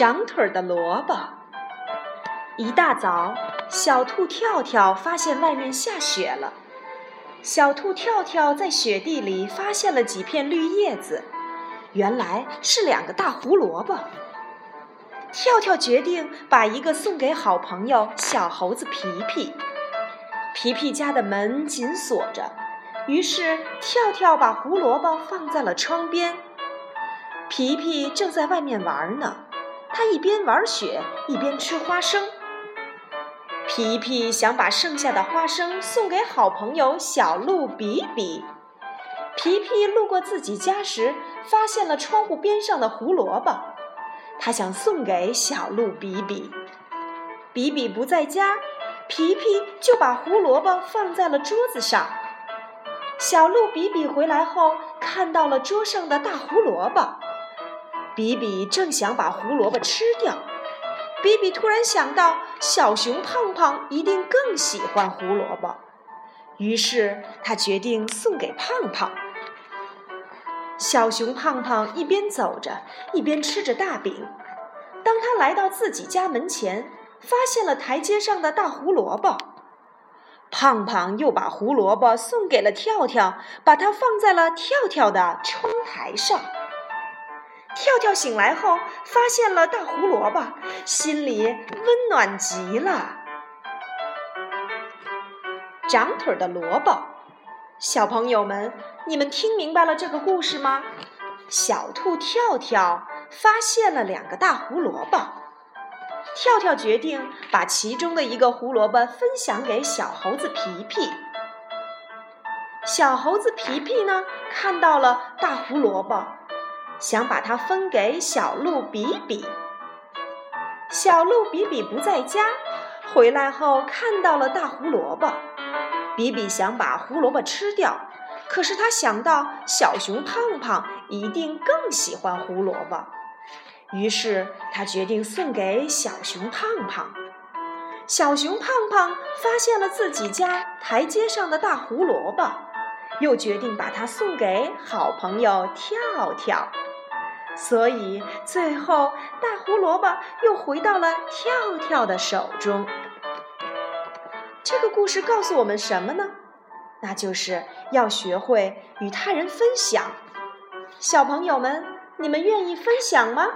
长腿的萝卜。一大早，小兔跳跳发现外面下雪了。小兔跳跳在雪地里发现了几片绿叶子，原来是两个大胡萝卜。跳跳决定把一个送给好朋友小猴子皮皮。皮皮家的门紧锁着，于是跳跳把胡萝卜放在了窗边。皮皮正在外面玩呢，他一边玩雪一边吃花生。皮皮想把剩下的花生送给好朋友小鹿比比。皮皮路过自己家时，发现了窗户边上的胡萝卜，他想送给小鹿比比。比比不在家，皮皮就把胡萝卜放在了桌子上。小鹿比比回来后，看到了桌上的大胡萝卜，比比正想把胡萝卜吃掉。比比突然想到，小熊胖胖一定更喜欢胡萝卜，于是他决定送给胖胖。小熊胖胖一边走着，一边吃着大饼。当他来到自己家门前，发现了台阶上的大胡萝卜。胖胖又把胡萝卜送给了跳跳，把它放在了跳跳的窗台上。跳跳醒来后，发现了大胡萝卜，心里温暖极了。长腿的萝卜，小朋友们，你们听明白了这个故事吗？小兔跳跳发现了两个大胡萝卜，跳跳决定把其中的一个胡萝卜分享给小猴子皮皮。小猴子皮皮呢，看到了大胡萝卜。想把它分给小鹿比比。小鹿比比不在家，回来后看到了大胡萝卜。比比想把胡萝卜吃掉，可是他想到小熊胖胖一定更喜欢胡萝卜，于是他决定送给小熊胖胖。小熊胖胖发现了自己家台阶上的大胡萝卜，又决定把它送给好朋友跳跳。所以，最后大胡萝卜又回到了跳跳的手中。这个故事告诉我们什么呢？那就是要学会与他人分享。小朋友们，你们愿意分享吗？